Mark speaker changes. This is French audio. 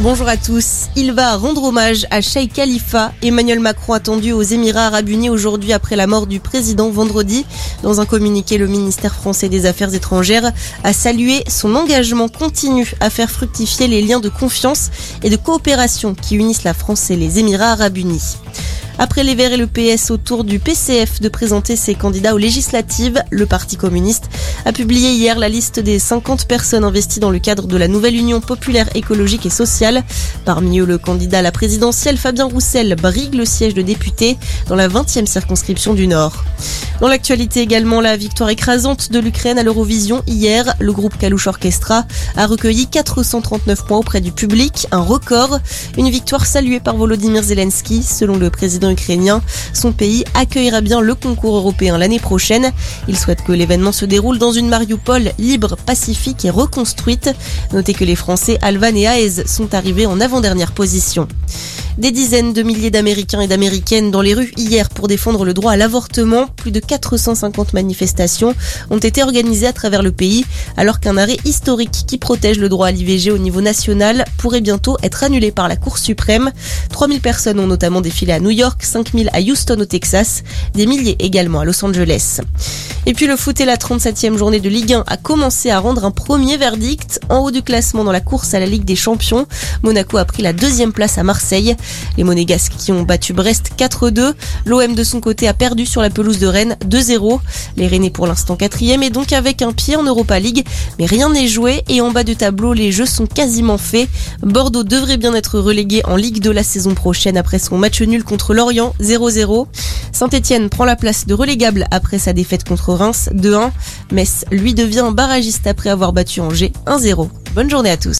Speaker 1: Bonjour à tous. Il va rendre hommage à Sheikh Khalifa. Emmanuel Macron attendu aux Émirats Arabes Unis aujourd'hui après la mort du président vendredi. Dans un communiqué, le ministère français des Affaires étrangères a salué son engagement continu à faire fructifier les liens de confiance et de coopération qui unissent la France et les Émirats Arabes Unis. Après les Verts et le PS autour du PCF de présenter ses candidats aux législatives, le Parti communiste a publié hier la liste des 50 personnes investies dans le cadre de la nouvelle Union populaire écologique et sociale. Parmi eux, le candidat à la présidentielle Fabien Roussel brigue le siège de député dans la 20e circonscription du Nord. Dans l'actualité également, la victoire écrasante de l'Ukraine à l'Eurovision hier. Le groupe Kalouche Orchestra a recueilli 439 points auprès du public, un record. Une victoire saluée par Volodymyr Zelensky. Selon le président ukrainien, son pays accueillera bien le concours européen l'année prochaine. Il souhaite que l'événement se déroule dans une Mariupol libre, pacifique et reconstruite. Notez que les Français Alvan et Aez sont arrivés en avant-dernière position. Des dizaines de milliers d'Américains et d'Américaines dans les rues hier pour défendre le droit à l'avortement. Plus de 450 manifestations ont été organisées à travers le pays alors qu'un arrêt historique qui protège le droit à l'IVG au niveau national pourrait bientôt être annulé par la Cour suprême. 3000 personnes ont notamment défilé à New York, 5000 à Houston au Texas, des milliers également à Los Angeles. Et puis le foot et la 37e journée de Ligue 1 a commencé à rendre un premier verdict. En haut du classement dans la course à la Ligue des Champions, Monaco a pris la deuxième place à Marseille. Les Monégasques qui ont battu Brest 4-2. L'OM de son côté a perdu sur la pelouse de Rennes 2-0. Les Rennais pour l'instant quatrième et donc avec un pied en Europa League. Mais rien n'est joué et en bas du tableau, les jeux sont quasiment faits. Bordeaux devrait bien être relégué en Ligue de la saison prochaine après son match nul contre Lorient 0-0. Saint-Etienne prend la place de relégable après sa défaite contre Reims 2-1. Metz, lui, devient barragiste après avoir battu Angers 1-0. Bonne journée à tous.